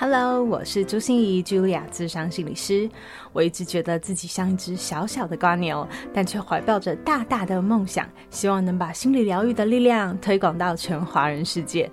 Hello，我是朱心怡，Julia，咨商心理师。我一直觉得自己像一只小小的瓜牛，但却怀抱着大大的梦想，希望能把心理疗愈的力量推广到全华人世界。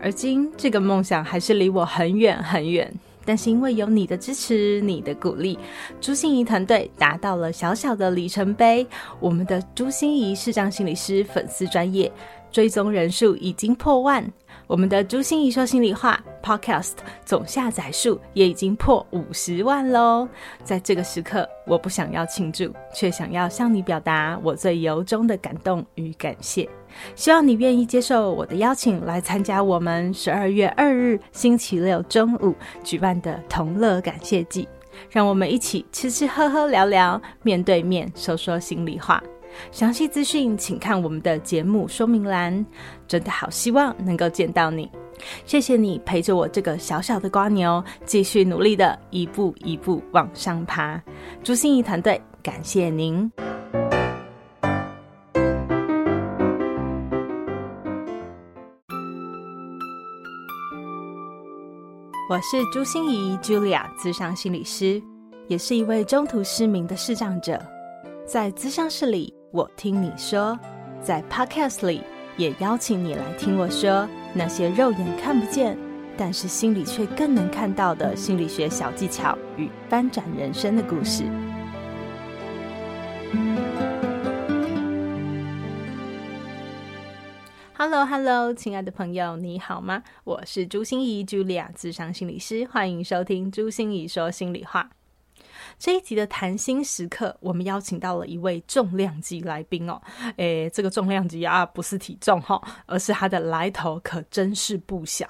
而今，这个梦想还是离我很远很远。但是因为有你的支持、你的鼓励，朱心怡团队达到了小小的里程碑。我们的朱心怡视障心理师粉丝专业追踪人数已经破万。我们的朱心怡说心里话 Podcast 总下载数也已经破五十万喽！在这个时刻，我不想要庆祝，却想要向你表达我最由衷的感动与感谢。希望你愿意接受我的邀请，来参加我们十二月二日星期六中午举办的同乐感谢祭。让我们一起吃吃喝喝聊聊，面对面说说心里话。详细资讯请看我们的节目说明栏。真的好希望能够见到你，谢谢你陪着我这个小小的瓜牛，继续努力的一步一步往上爬。朱心仪团队，感谢您。我是朱心仪 Julia，咨商心理师，也是一位中途失明的视障者，在咨商室里。我听你说，在 Podcast 里也邀请你来听我说那些肉眼看不见，但是心里却更能看到的心理学小技巧与翻转人生的故事。Hello，Hello，亲爱的朋友，你好吗？我是朱心仪，Julia，咨商心理师，欢迎收听朱心仪说心里话。这一集的谈心时刻，我们邀请到了一位重量级来宾哦。诶，这个重量级啊，不是体重哈，而是他的来头可真是不小，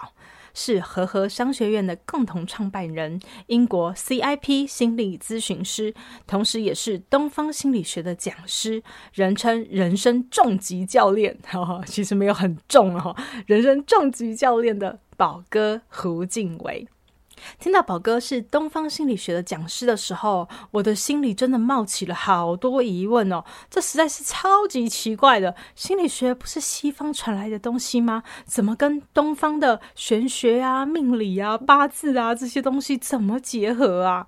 是和合商学院的共同创办人，英国 CIP 心理咨询师，同时也是东方心理学的讲师，人称人生重级教练。哈，其实没有很重哦，人生重级教练的宝哥胡静伟。听到宝哥是东方心理学的讲师的时候，我的心里真的冒起了好多疑问哦。这实在是超级奇怪的，心理学不是西方传来的东西吗？怎么跟东方的玄学啊、命理啊、八字啊这些东西怎么结合啊？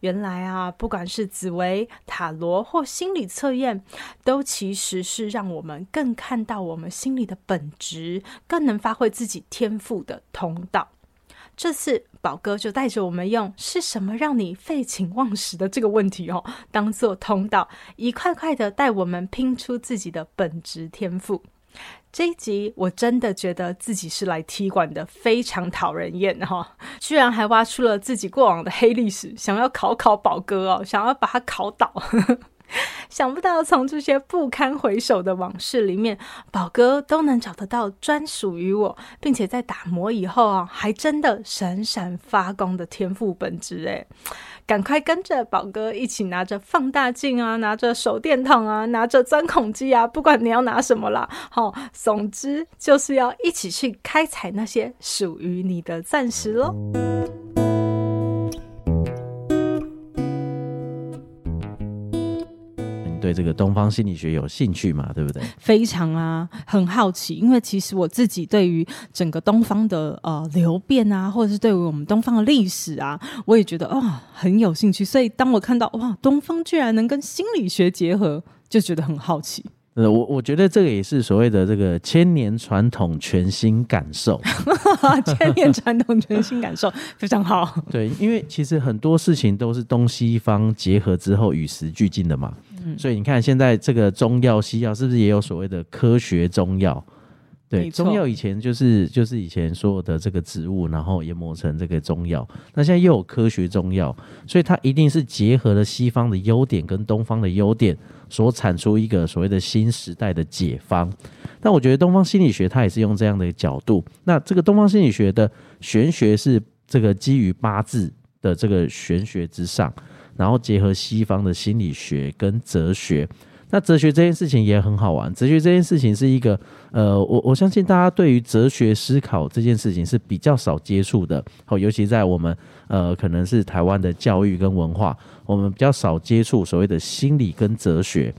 原来啊，不管是紫薇、塔罗或心理测验，都其实是让我们更看到我们心里的本质，更能发挥自己天赋的通道。这次宝哥就带着我们用“是什么让你废寝忘食”的这个问题哦，当做通道，一块块的带我们拼出自己的本职天赋。这一集我真的觉得自己是来踢馆的，非常讨人厌哈、居然还挖出了自己过往的黑历史，想要考考宝哥哦，想要把他考倒。想不到从这些不堪回首的往事里面，宝哥都能找得到专属于我，并且在打磨以后啊，还真的闪闪发光的天赋本质诶，赶快跟着宝哥一起拿着放大镜啊，拿着手电筒啊，拿着钻孔机啊，不管你要拿什么啦，好，总之就是要一起去开采那些属于你的钻石喽。这个东方心理学有兴趣嘛？对不对？非常啊，很好奇。因为其实我自己对于整个东方的呃流变啊，或者是对于我们东方的历史啊，我也觉得哦很有兴趣。所以当我看到哇，东方居然能跟心理学结合，就觉得很好奇。呃，我我觉得这个也是所谓的这个千年传统全新感受，千年传统全新感受非常好。对，因为其实很多事情都是东西方结合之后与时俱进的嘛。所以你看，现在这个中药、西药是不是也有所谓的科学中药？对，中药以前就是就是以前所有的这个植物，然后研磨成这个中药。那现在又有科学中药，所以它一定是结合了西方的优点跟东方的优点，所产出一个所谓的新时代的解方。但我觉得东方心理学它也是用这样的角度。那这个东方心理学的玄学是这个基于八字的这个玄学之上。然后结合西方的心理学跟哲学，那哲学这件事情也很好玩。哲学这件事情是一个，呃，我我相信大家对于哲学思考这件事情是比较少接触的，好，尤其在我们呃可能是台湾的教育跟文化，我们比较少接触所谓的心理跟哲学。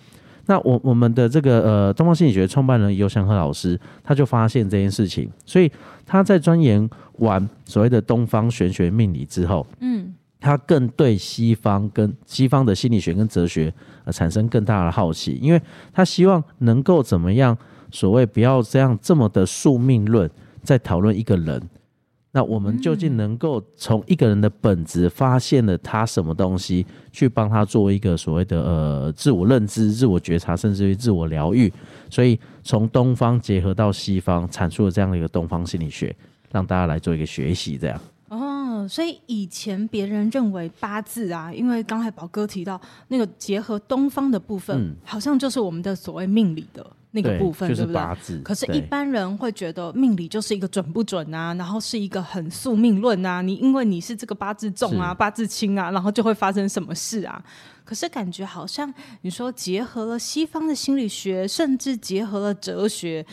那我我们的这个呃东方心理学创办人尤祥和老师，他就发现这件事情，所以他在钻研完所谓的东方玄学命理之后，嗯，他更对西方跟西方的心理学跟哲学呃产生更大的好奇，因为他希望能够怎么样，所谓不要这样这么的宿命论，在讨论一个人。那我们究竟能够从一个人的本质发现了他什么东西，去帮他做一个所谓的呃自我认知、自我觉察，甚至于自我疗愈。所以从东方结合到西方，阐述了这样的一个东方心理学，让大家来做一个学习。这样哦，所以以前别人认为八字啊，因为刚才宝哥提到那个结合东方的部分，嗯、好像就是我们的所谓命理的。那个部分对，就是八字，对不对？可是，一般人会觉得命理就是一个准不准啊，然后是一个很宿命论啊。你因为你是这个八字重啊，八字轻啊，然后就会发生什么事啊？可是感觉好像你说结合了西方的心理学，甚至结合了哲学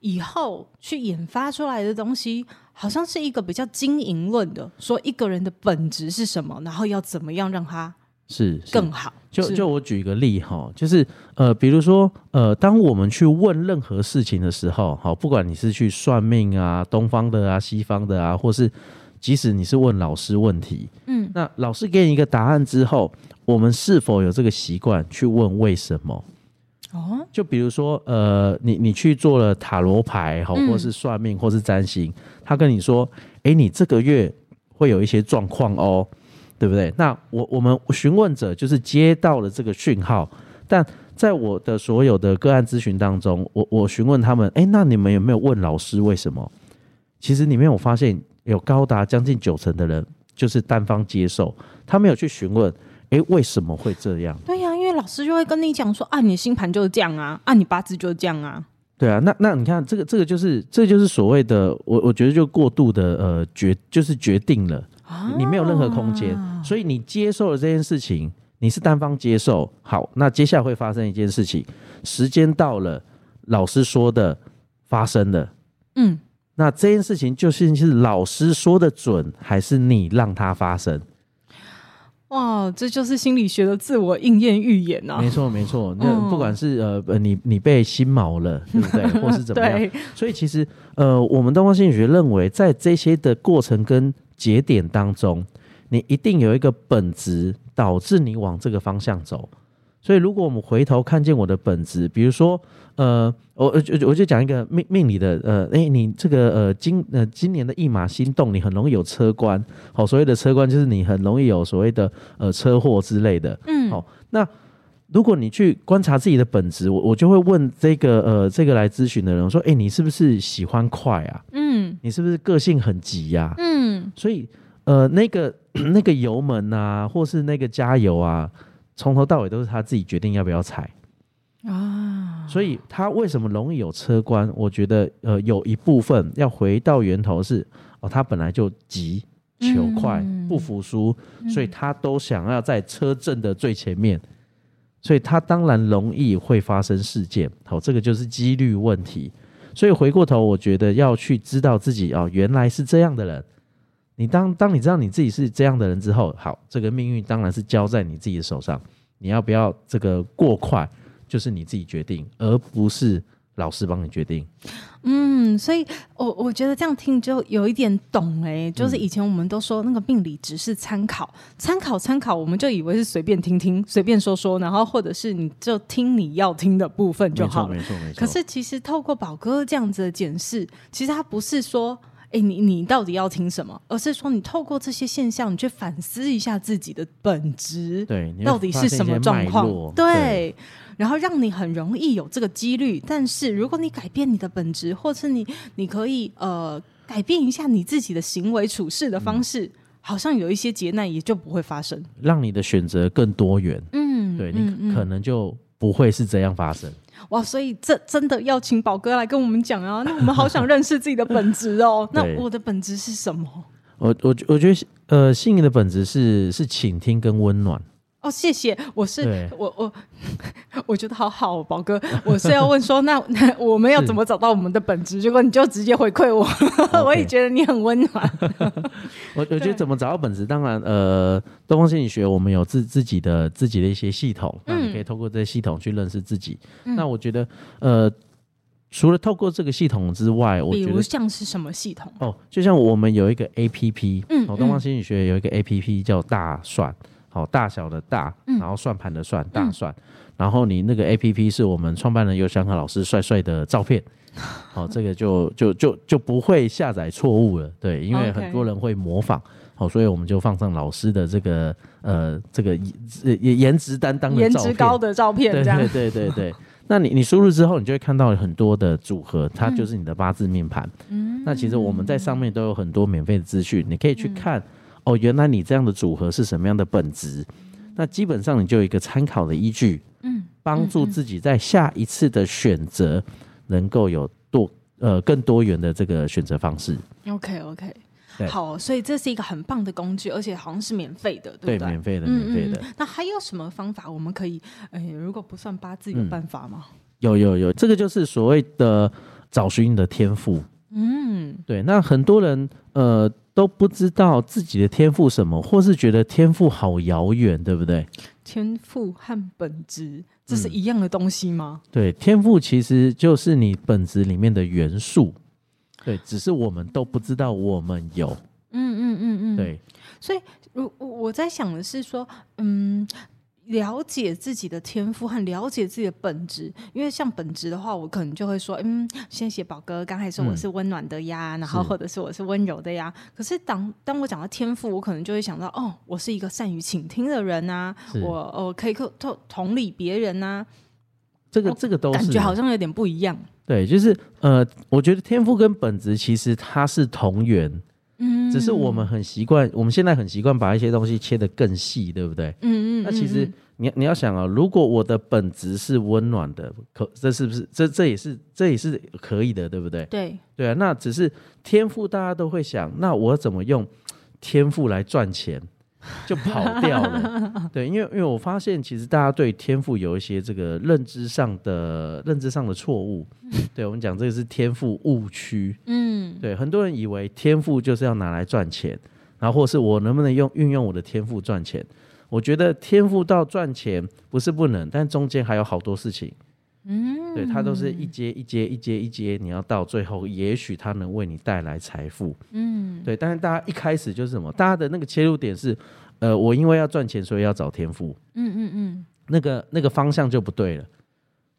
以后去研发出来的东西，好像是一个比较经营论的，说一个人的本质是什么，然后要怎么样让他。是，更好。就就我举一个例哈，就是呃，比如说呃，当我们去问任何事情的时候，好，不管你是去算命啊，东方的啊，西方的啊，或是即使你是问老师问题，嗯，那老师给你一个答案之后，我们是否有这个习惯去问为什么？哦，就比如说呃，你你去做了塔罗牌，好，或是算命，或是占星，嗯、他跟你说，哎，你这个月会有一些状况哦。对不对？那我我们询问者就是接到了这个讯号，但在我的所有的个案咨询当中，我我询问他们，哎，那你们有没有问老师为什么？其实里面我发现有高达将近九成的人就是单方接受，他没有去询问，哎，为什么会这样？对呀、老师就会跟你讲说，啊，你星盘就是这样啊，啊，你八字就是这样啊。对啊，那那你看这个这个就是这个、就是所谓的，我我觉得就过度的呃决就是决定了。你没有任何空间，所以你接受了这件事情，你是单方接受。好，那接下来会发生一件事情，时间到了，老师说的发生了，嗯，那这件事情究竟是老师说的准，还是你让它发生？哇，这就是心理学的自我应验预言呐、啊！没错，没错。那不管是呃，你你被心锚了，对不对？或是怎么样？对所以其实呃，我们东方心理学认为，在这些的过程跟节点当中，你一定有一个本质导致你往这个方向走。所以，如果我们回头看见我的本质，比如说，呃，我我我就讲一个命命理的，呃，哎，你这个呃今呃今年的驿马心动，你很容易有车关。好，所谓的车关就是你很容易有所谓的呃车祸之类的。嗯，好，那如果你去观察自己的本质，我我就会问这个呃这个来咨询的人我说，哎，你是不是喜欢快啊？嗯，你是不是个性很急呀？嗯，所以呃那个 那个油门啊，或是那个加油啊。从头到尾都是他自己决定要不要踩啊，所以他为什么容易有车关？我觉得呃有一部分要回到源头是哦，他本来就急求快不服输，所以他都想要在车阵的最前面，所以他当然容易会发生事件。好，这个就是几率问题。所以回过头，我觉得要去知道自己哦，原来是这样的人。你当当你知道你自己是这样的人之后，好，这个命运当然是交在你自己的手上。你要不要这个过快，就是你自己决定，而不是老师帮你决定。嗯，所以我我觉得这样听就有一点懂哎、欸，就是以前我们都说那个命理只是参考，参考参考，我们就以为是随便听听，随便说说，然后或者是你就听你要听的部分就好了。没错，没错，没错。可是其实透过宝哥这样子的检视，其实他不是说。哎，你你到底要听什么？而是说，你透过这些现象，你去反思一下自己的本质，对，到底是什么状况？对，对，然后让你很容易有这个几率。但是，如果你改变你的本质，或是你你可以呃改变一下你自己的行为处事的方式，嗯、好像有一些劫难也就不会发生，让你的选择更多元。嗯，对，你可能就不会是这样发生。哇，所以这真的要请宝哥来跟我们讲啊！那我们好想认识自己的本质哦。那我的本质是什么？我我我觉得，呃，幸运的本质是是倾听跟温暖。哦，谢谢，我是我我 我觉得好好、哦，宝哥，我是要问说，那那我们要怎么找到我们的本质？结果你就直接回馈我 我也觉得你很温暖。我我觉得怎么找到本质？当然，呃，东方心理学我们有自自己的自己的一些系统，那你可以透过这些系统去认识自己。嗯、那我觉得，呃，除了透过这个系统之外，我觉得比如像是什么系统？哦，就像我们有一个 APP，嗯，东方心理学有一个 APP 叫大算。好，大小的大，然后算盘的算，嗯、大算，然后你那个 A P P 是我们创办人游祥和老师帅帅的照片，好，这个就就就就不会下载错误了，对，因为很多人会模仿，好，所以我们就放上老师的这个呃这个颜颜值担当的颜值高的照片，对对对对对，那你你输入之后，你就会看到很多的组合，它就是你的八字命盘，嗯，那其实我们在上面都有很多免费的资讯，你可以去看。嗯哦，原来你这样的组合是什么样的本质？那基本上你就有一个参考的依据，嗯，帮助自己在下一次的选择能够有多呃更多元的这个选择方式。OK OK，好，所以这是一个很棒的工具，而且好像是免费的，对不对？对，免费的，免费的。那还有什么方法我们可以？哎，如果不算八字，有办法吗？嗯，有有有，这个就是所谓的找寻你的天赋。嗯，对。那很多人呃。都不知道自己的天赋什么，或是觉得天赋好遥远，对不对？天赋和本质这是一样的东西吗？嗯、对，天赋其实就是你本质里面的元素，对，只是我们都不知道我们有。嗯嗯嗯嗯，对。所以，我我在想的是说，嗯。了解自己的天赋和了解自己的本质，因为像本质的话，我可能就会说，嗯，谢谢宝哥，刚才说我是温暖的呀，嗯、然后或者是我是温柔的呀。是，可是当当我讲到天赋，我可能就会想到，哦，我是一个善于倾听的人啊，是我我可以同同理别人啊。这个这个都是感觉好像有点不一样。对，就是呃，我觉得天赋跟本质其实它是同源。嗯，只是我们很习惯，我们现在很习惯把一些东西切得更细，对不对？嗯嗯。那其实你你要想啊，如果我的本质是温暖的，可这是不是这这也是这也是可以的，对不对？对对啊。那只是天赋，大家都会想，那我怎么用天赋来赚钱？就跑掉了，对，因为因为我发现，其实大家对天赋有一些这个认知上的认知上的错误，对，我们讲这个是天赋误区，嗯，对，很多人以为天赋就是要拿来赚钱，然后或是我能不能用运用我的天赋赚钱？我觉得天赋到赚钱不是不能，但中间还有好多事情。嗯，对，它都是一阶一阶一阶一阶，你要到最后，也许它能为你带来财富。嗯，对，但是大家一开始就是什么？大家的那个切入点是，呃，我因为要赚钱，所以要找天赋。嗯嗯嗯，那个那个方向就不对了。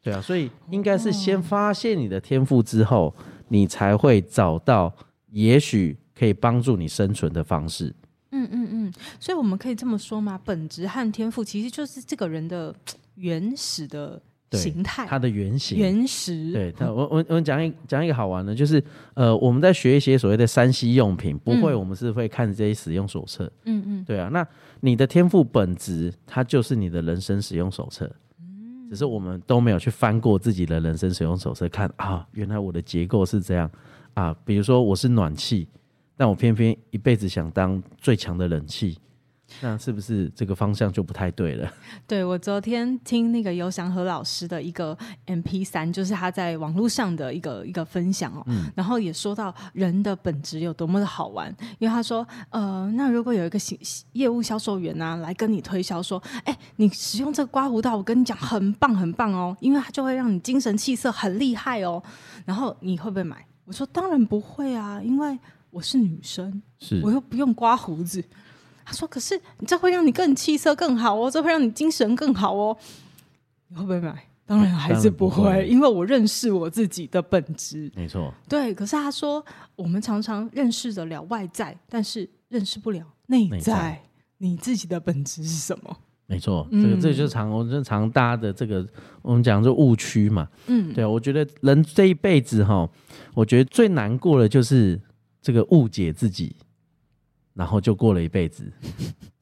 对啊，所以应该是先发现你的天赋之后，哦、你才会找到也许可以帮助你生存的方式。嗯嗯嗯，所以我们可以这么说吗？本质和天赋其实就是这个人的 原始的。形态，它的原型，原石。对，它我我我讲一讲一个好玩的，就是呃，我们在学一些所谓的山西用品，不会，我们是会看这些使用手册。嗯嗯，对啊，那你的天赋本质，它就是你的人生使用手册。嗯，只是我们都没有去翻过自己的人生使用手册，看啊，原来我的结构是这样啊。比如说我是暖气，但我偏偏一辈子想当最强的冷气。那是不是这个方向就不太对了？对，我昨天听那个尤祥和老师的一个 MP 三就是他在网络上的一个一个分享哦，嗯、然后也说到人的本质有多么的好玩，因为他说，呃，那如果有一个业务销售员啊来跟你推销说，哎，你使用这个刮胡刀，我跟你讲很棒很棒哦，因为它就会让你精神气色很厉害哦，然后你会不会买？我说当然不会啊，因为我是女生，是我又不用刮胡子。他说：“可是你这会让你更气色更好哦，这会让你精神更好哦。你会不会买？当然还是不会，不会，因为我认识我自己的本质。没错，对。可是他说，我们常常认识得了外在，但是认识不了内在。内在你自己的本质是什么？没错，这个这个就是常我们常搭的这个我们讲就误区嘛。嗯，对，我觉得人这一辈子哈，我觉得最难过的就是这个误解自己。”然后就过了一辈子，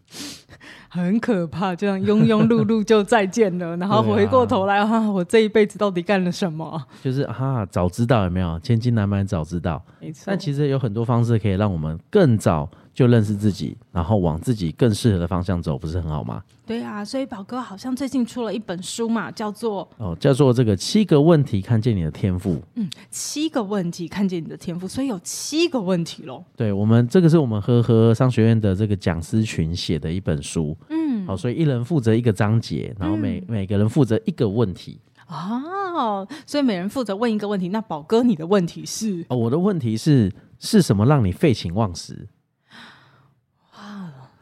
很可怕，这样庸庸碌碌就再见了，然后回过头来哈、啊啊，我这一辈子到底干了什么？就是哈，早知道有没有？千金难买早知道，没错。但其实有很多方式可以让我们更早就认识自己，然后往自己更适合的方向走，不是很好吗？对啊，所以宝哥好像最近出了一本书嘛，叫做哦，叫做这个七个问题看见你的天赋。嗯，七个问题看见你的天赋，所以有七个问题喽。对，我们这个是我们和和商学院的这个讲师群写的一本书。嗯，好，所以一人负责一个章节，然后每、嗯、每个人负责一个问题。哦，所以每人负责问一个问题。那宝哥，你的问题是？哦，我的问题是是什么让你废寝忘食？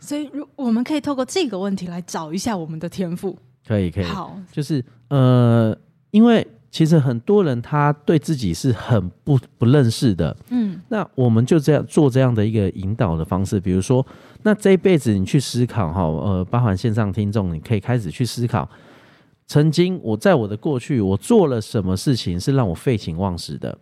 所以，如我们可以透过这个问题来找一下我们的天赋。可以，可以。好，就是呃，因为其实很多人他对自己是很不不认识的。嗯，那我们就这样做这样的一个引导的方式，比如说，那这一辈子你去思考哈，呃，包含线上听众，你可以开始去思考，曾经我在我的过去，我做了什么事情是让我废寝忘食的？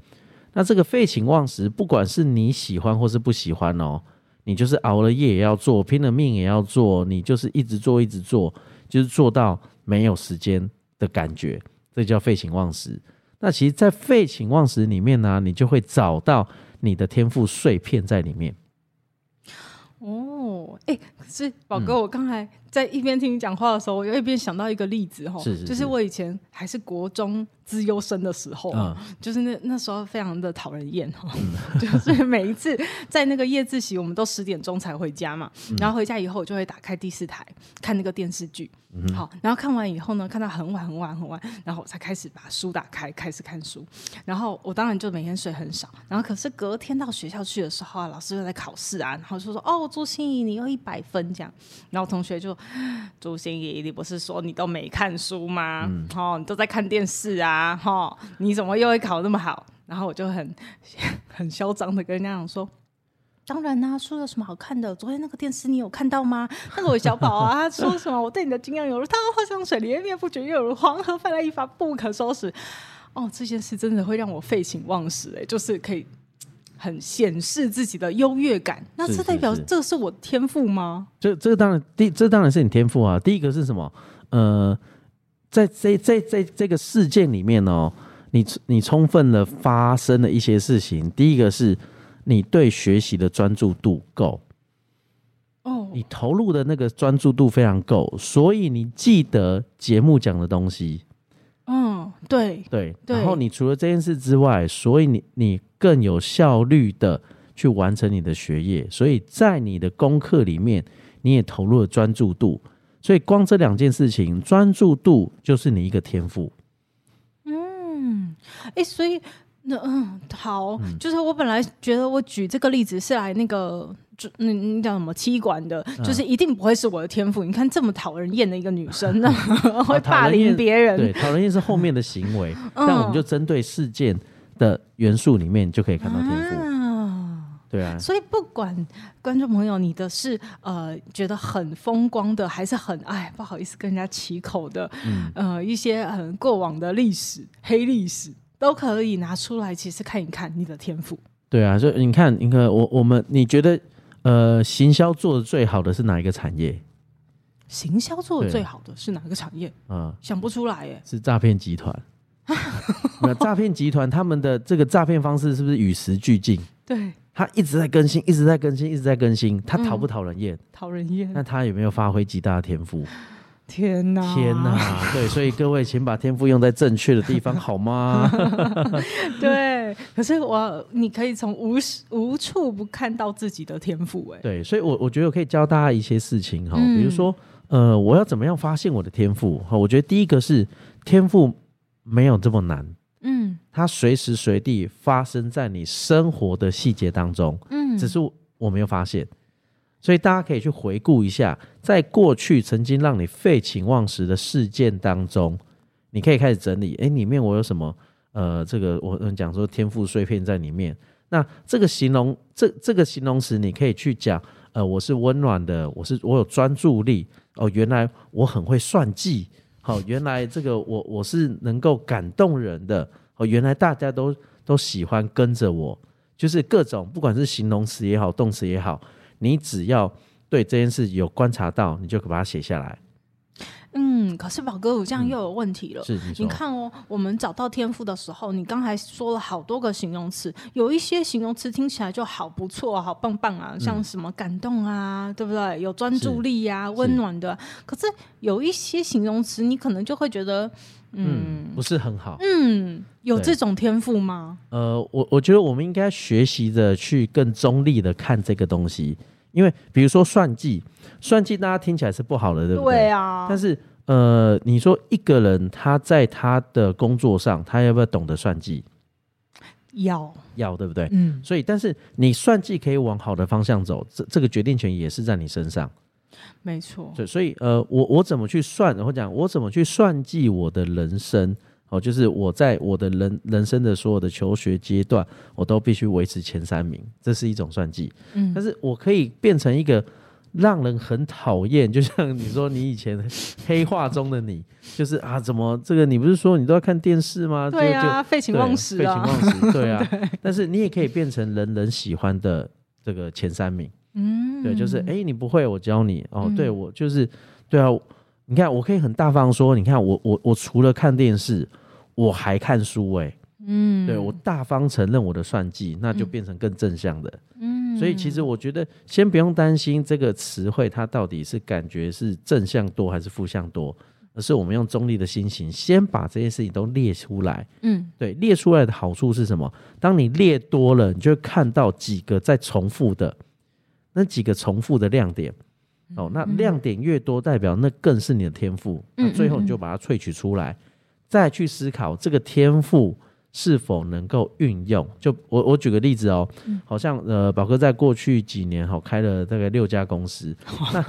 那这个废寝忘食，不管是你喜欢或是不喜欢哦。你就是熬了夜也要做，拼了命也要做，你就是一直做一直做，就是做到没有时间的感觉，这叫废寝忘食。那其实，在废寝忘食里面呢，你就会找到你的天赋碎片在里面。哦，哎、欸，是宝哥，我刚才在一边听你讲话的时候，我又一边想到一个例子哈，就是我以前还是国中。资优生的时候，嗯、就是那那时候非常的讨人厌哈，嗯、就是每一次在那个夜自习，我们都十点钟才回家嘛，嗯、然后回家以后我就会打开第四台看那个电视剧，嗯、好，然后看完以后呢，看到很晚很晚很晚，然后我才开始把书打开开始看书，然后我当然就每天睡很少，然后可是隔天到学校去的时候啊，老师又在考试啊，然后就说哦，朱心怡你又一百分这样，然后同学就朱心怡你不是说你都没看书吗？嗯、哦，你都在看电视啊。啊哈！你怎么又会考那么好？然后我就很 很嚣张的跟人家讲说：“当然啦、啊，书有什么好看的？昨天那个电视你有看到吗？那个韦小宝啊，他说什么？我对你的敬仰犹如滔滔江水，连绵不绝，又如黄河泛滥一发不可收拾。哦，这件事真的会让我废寝忘食哎、欸，就是可以很显示自己的优越感。那这代表这是我天赋吗？这这个当然第这当然是你天赋啊。第一个是什么？呃。在这这这这个事件里面哦，你你充分的发生了一些事情。第一个是你对学习的专注度够哦，你投入的那个专注度非常够，所以你记得节目讲的东西。嗯，对对。然后你除了这件事之外，所以你你更有效率的去完成你的学业，所以在你的功课里面，你也投入了专注度。所以光这两件事情，专注度就是你一个天赋。嗯，哎、欸，所以那嗯，好，嗯、就是我本来觉得我举这个例子是来那个，就你你叫什么妻管的，嗯、就是一定不会是我的天赋。你看这么讨人厌的一个女生，那会霸凌别人，对，讨人厌是后面的行为，嗯、但我们就针对事件的元素里面就可以看到天赋。嗯对啊，所以不管观众朋友你的是呃觉得很风光的，还是很哎不好意思跟人家起口的，嗯、呃一些很、呃、过往的历史黑历史都可以拿出来，其实看一看你的天赋。对啊，所以你看，你看我我们你觉得呃行销做的最好的是哪一个产业？行销做的最好的是哪个产业？啊，想不出来耶，是诈骗集团。那诈骗集团他们的这个诈骗方式是不是与时俱进？对。他一直在更新，一直在更新，一直在更新。他讨不讨人厌？讨、嗯、人厌。那他有没有发挥极大的天赋？天哪！天哪！对，所以各位，请把天赋用在正确的地方，好吗？对。可是我，你可以从无无处不看到自己的天赋，哎。对，所以我我觉得我可以教大家一些事情哈，嗯、比如说，呃，我要怎么样发现我的天赋？哈，我觉得第一个是天赋没有这么难。嗯，它随时随地发生在你生活的细节当中，嗯，只是我没有发现，所以大家可以去回顾一下，在过去曾经让你废寝忘食的事件当中，你可以开始整理，哎，里面我有什么？呃，这个我讲说天赋碎片在里面，那这个形容这这个形容词，你可以去讲，呃，我是温暖的，我是我有专注力，哦，原来我很会算计。好，原来这个我我是能够感动人的哦，原来大家都都喜欢跟着我，就是各种不管是形容词也好，动词也好，你只要对这件事有观察到，你就可把它写下来。嗯，可是宝哥，我这样又有问题了。嗯、是你，你看哦，我们找到天赋的时候，你刚才说了好多个形容词，有一些形容词听起来就好不错，好棒棒啊，像什么感动啊，嗯、对不对？有专注力呀、啊，温暖的。可是有一些形容词，你可能就会觉得，嗯，嗯不是很好。嗯，有这种天赋吗？呃，我我觉得我们应该学习着去更中立的看这个东西。因为比如说算计，算计大家听起来是不好的，对不对？对啊。但是呃，你说一个人他在他的工作上，他要不要懂得算计？要要，对不对？嗯。所以，但是你算计可以往好的方向走，这这个决定权也是在你身上。没错。对，所以呃，我我怎么去算？或讲我怎么去算计我的人生？哦，就是我在我的人人生的所有的求学阶段，我都必须维持前三名，这是一种算计。嗯，但是我可以变成一个让人很讨厌，就像你说，你以前黑化中的你，就是啊，怎么这个？你不是说你都要看电视吗？对啊，废寝忘食啊，废寝忘食，对啊。对但是你也可以变成人人喜欢的这个前三名。嗯，对，就是哎，你不会，我教你。哦，对我就是对啊。你看，我可以很大方说，你看我我我除了看电视，我还看书哎、欸，嗯，对我大方承认我的算计，那就变成更正向的，嗯，所以其实我觉得先不用担心这个词汇它到底是感觉是正向多还是负向多，而是我们用中立的心情先把这些事情都列出来，嗯，对，列出来的好处是什么？当你列多了，你就会看到几个在重复的那几个重复的亮点。哦，那亮点越多，代表那更是你的天赋。那最后你就把它萃取出来，再去思考这个天赋是否能够运用。就我我举个例子哦，好像呃宝哥在过去几年哈开了大概六家公司，那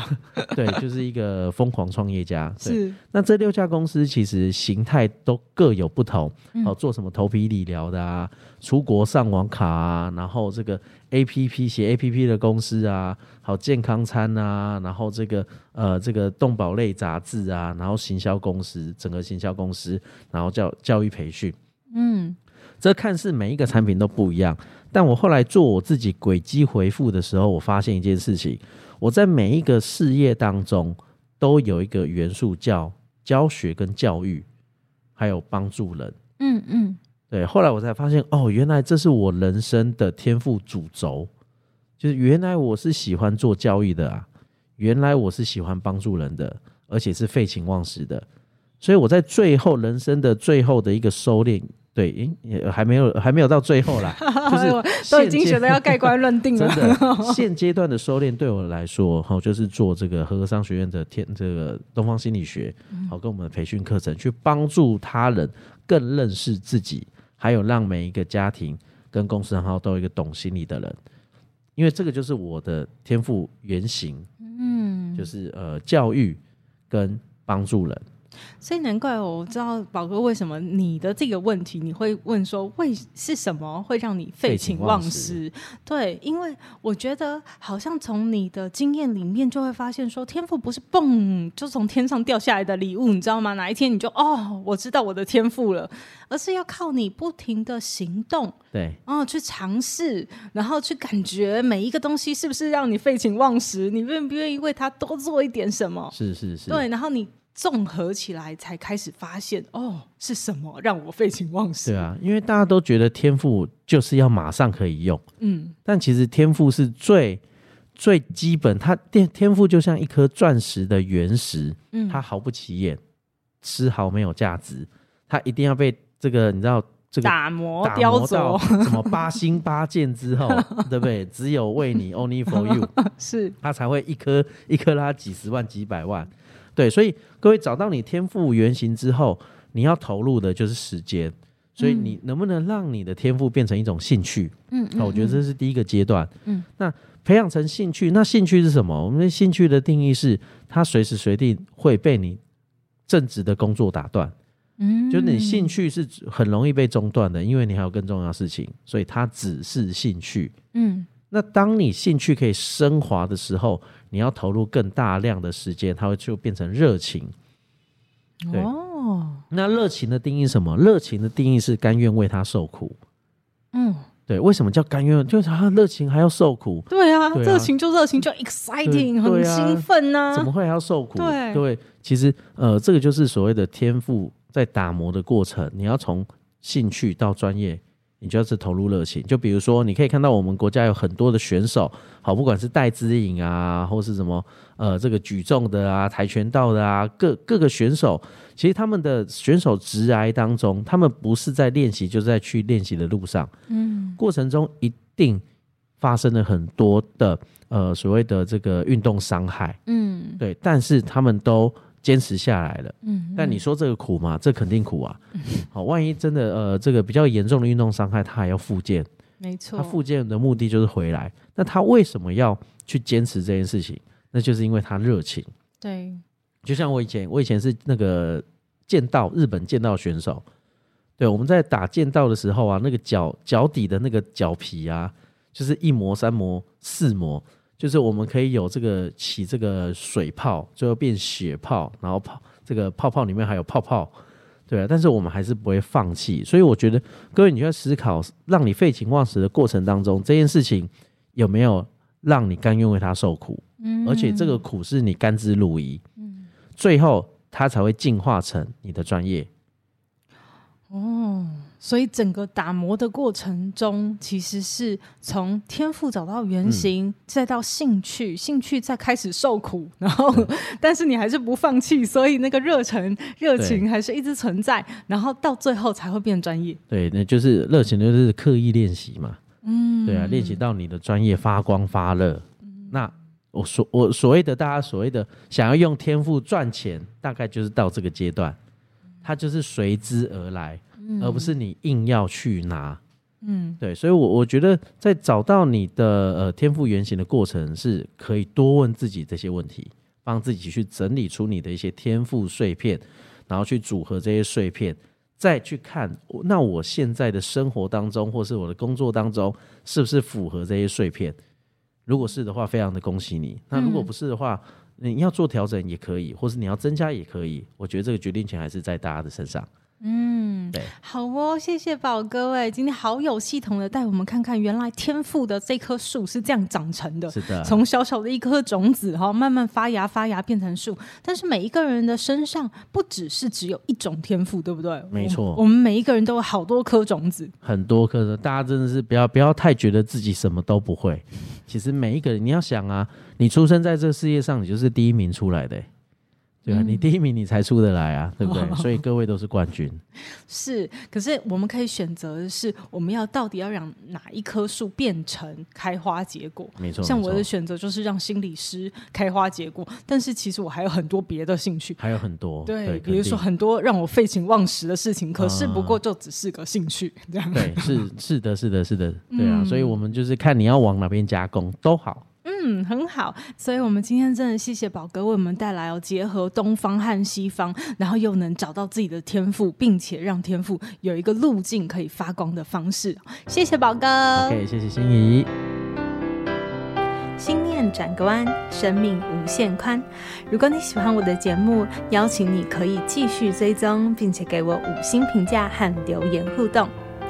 对，就是一个疯狂创业家。对，是。那这六家公司其实形态都各有不同。哦，做什么头皮理疗的啊，出国上网卡啊，然后这个。A P P 写 A P P 的公司啊，好健康餐啊，然后这个呃这个动保类杂志啊，然后行销公司，整个行销公司，然后教教育培训，嗯，这看似每一个产品都不一样，但我后来做我自己轨迹回复的时候，我发现一件事情，我在每一个事业当中都有一个元素叫教学跟教育，还有帮助人，嗯嗯。对，后来我才发现，哦，原来这是我人生的天赋主轴，就是原来我是喜欢做教育的啊，原来我是喜欢帮助人的，而且是废寝忘食的，所以我在最后人生的最后的一个收敛，对，也还没有还没有到最后啦，就是都已经觉得要盖棺论定了。真的，现阶段的收敛对我来说，好，就是做这个和合商学院的天这个东方心理学，好，跟我们的培训课程去帮助他人更认识自己。还有让每一个家庭跟公司然后都有一个懂心理的人，因为这个就是我的天赋原型，嗯，就是呃教育跟帮助人。所以难怪我知道宝哥为什么你的这个问题你会问说，为是什么会让你废寝忘食？对，因为我觉得好像从你的经验里面就会发现说，天赋不是蹦就从天上掉下来的礼物，你知道吗？哪一天你就哦，我知道我的天赋了，而是要靠你不停的行动，对，哦，去尝试，然后去感觉每一个东西是不是让你废寝忘食，你愿不愿意为他多做一点什么？是是是，对，然后你。综合起来，才开始发现哦，是什么让我废寝忘食？对啊，因为大家都觉得天赋就是要马上可以用，嗯，但其实天赋是最最基本，它天天赋就像一颗钻石的原石，嗯，它毫不起眼，丝毫没有价值，它一定要被这个你知道这个打磨雕琢，什么八星八剑之后，对不对？只有为你，Only for you，是它才会一颗一颗拉几十万几百万。对，所以各位找到你天赋原型之后，你要投入的就是时间。所以你能不能让你的天赋变成一种兴趣？嗯，我觉得这是第一个阶段。嗯，那培养成兴趣，那兴趣是什么？我们的兴趣的定义是，它随时随地会被你正职的工作打断。嗯，就是你兴趣是很容易被中断的，因为你还有更重要的事情，所以它只是兴趣。嗯。那当你兴趣可以升华的时候，你要投入更大量的时间，它会就变成热情。对哦，那热情的定义是什么？热情的定义是甘愿为他受苦。嗯，对，为什么叫甘愿？就是他热情还要受苦。对啊，热、啊、情就热情，就 exciting，很兴奋呐、啊。怎么会还要受苦？对对，其实呃，这个就是所谓的天赋在打磨的过程。你要从兴趣到专业。你就要是投入热情，就比如说，你可以看到我们国家有很多的选手，好，不管是戴资颖啊，或是什么，呃，这个举重的啊，跆拳道的啊，各各个选手，其实他们的选手职涯当中，他们不是在练习，就是在去练习的路上，嗯，过程中一定发生了很多的呃所谓的这个运动伤害，嗯，对，但是他们都。坚持下来了，嗯，但你说这个苦吗？这肯定苦啊，好，万一真的呃这个比较严重的运动伤害，他还要复健，没错，他复健的目的就是回来。那他为什么要去坚持这件事情？那就是因为他热情。对，就像我以前，我以前是那个剑道，日本剑道选手。对，我们在打剑道的时候啊，那个脚脚底的那个脚皮啊，就是一磨三磨四磨。就是我们可以有这个起这个水泡，最后变血泡，然后泡这个泡泡里面还有泡泡，对啊，但是我们还是不会放弃。所以我觉得各位，你就要思考，让你废寝忘食的过程当中，这件事情有没有让你甘愿为他受苦？嗯，而且这个苦是你甘之如饴，嗯，最后它才会进化成你的专业。哦。所以整个打磨的过程中，其实是从天赋找到原型，嗯、再到兴趣，兴趣再开始受苦，然后，但是你还是不放弃，所以那个热忱、热情还是一直存在，然后到最后才会变专业。对，那就是热情，就是刻意练习嘛。嗯，对啊，练习到你的专业发光发热。嗯、那我所我所谓的大家所谓的想要用天赋赚钱，大概就是到这个阶段，它就是随之而来。而不是你硬要去拿，嗯，对，所以我，我我觉得在找到你的呃天赋原型的过程，是可以多问自己这些问题，帮自己去整理出你的一些天赋碎片，然后去组合这些碎片，再去看那我现在的生活当中，或是我的工作当中，是不是符合这些碎片？如果是的话，非常的恭喜你；那如果不是的话，你要做调整也可以，或是你要增加也可以。我觉得这个决定权还是在大家的身上。嗯，对，好哦，谢谢宝哥哎，今天好有系统的带我们看看，原来天赋的这棵树是这样长成的，是的，从小小的一颗种子哈，慢慢发芽发芽变成树。但是每一个人的身上不只是只有一种天赋，对不对？没错，我们每一个人都有好多颗种子，很多颗的。大家真的是不要不要太觉得自己什么都不会。其实每一个人，你要想啊，你出生在这个世界上，你就是第一名出来的。对啊，你第一名你才出得来啊，对不对？所以各位都是冠军。是，可是我们可以选择的是，我们要到底要让哪一棵树变成开花结果？没错，像我的选择就是让心理师开花结果，但是其实我还有很多别的兴趣，还有很多。对，对比如说很多让我废寝忘食的事情，可是不过就只是个兴趣，这样。对，是是的，是的，是的，对啊，嗯，所以我们就是看你要往哪边加工都好。嗯，很好，所以我们今天真的谢谢宝哥为我们带来哦，结合东方和西方，然后又能找到自己的天赋，并且让天赋有一个路径可以发光的方式。谢谢宝哥，OK，谢谢心怡。心念转个弯，生命无限宽。如果你喜欢我的节目，邀请你可以继续追踪，并且给我五星评价和留言互动。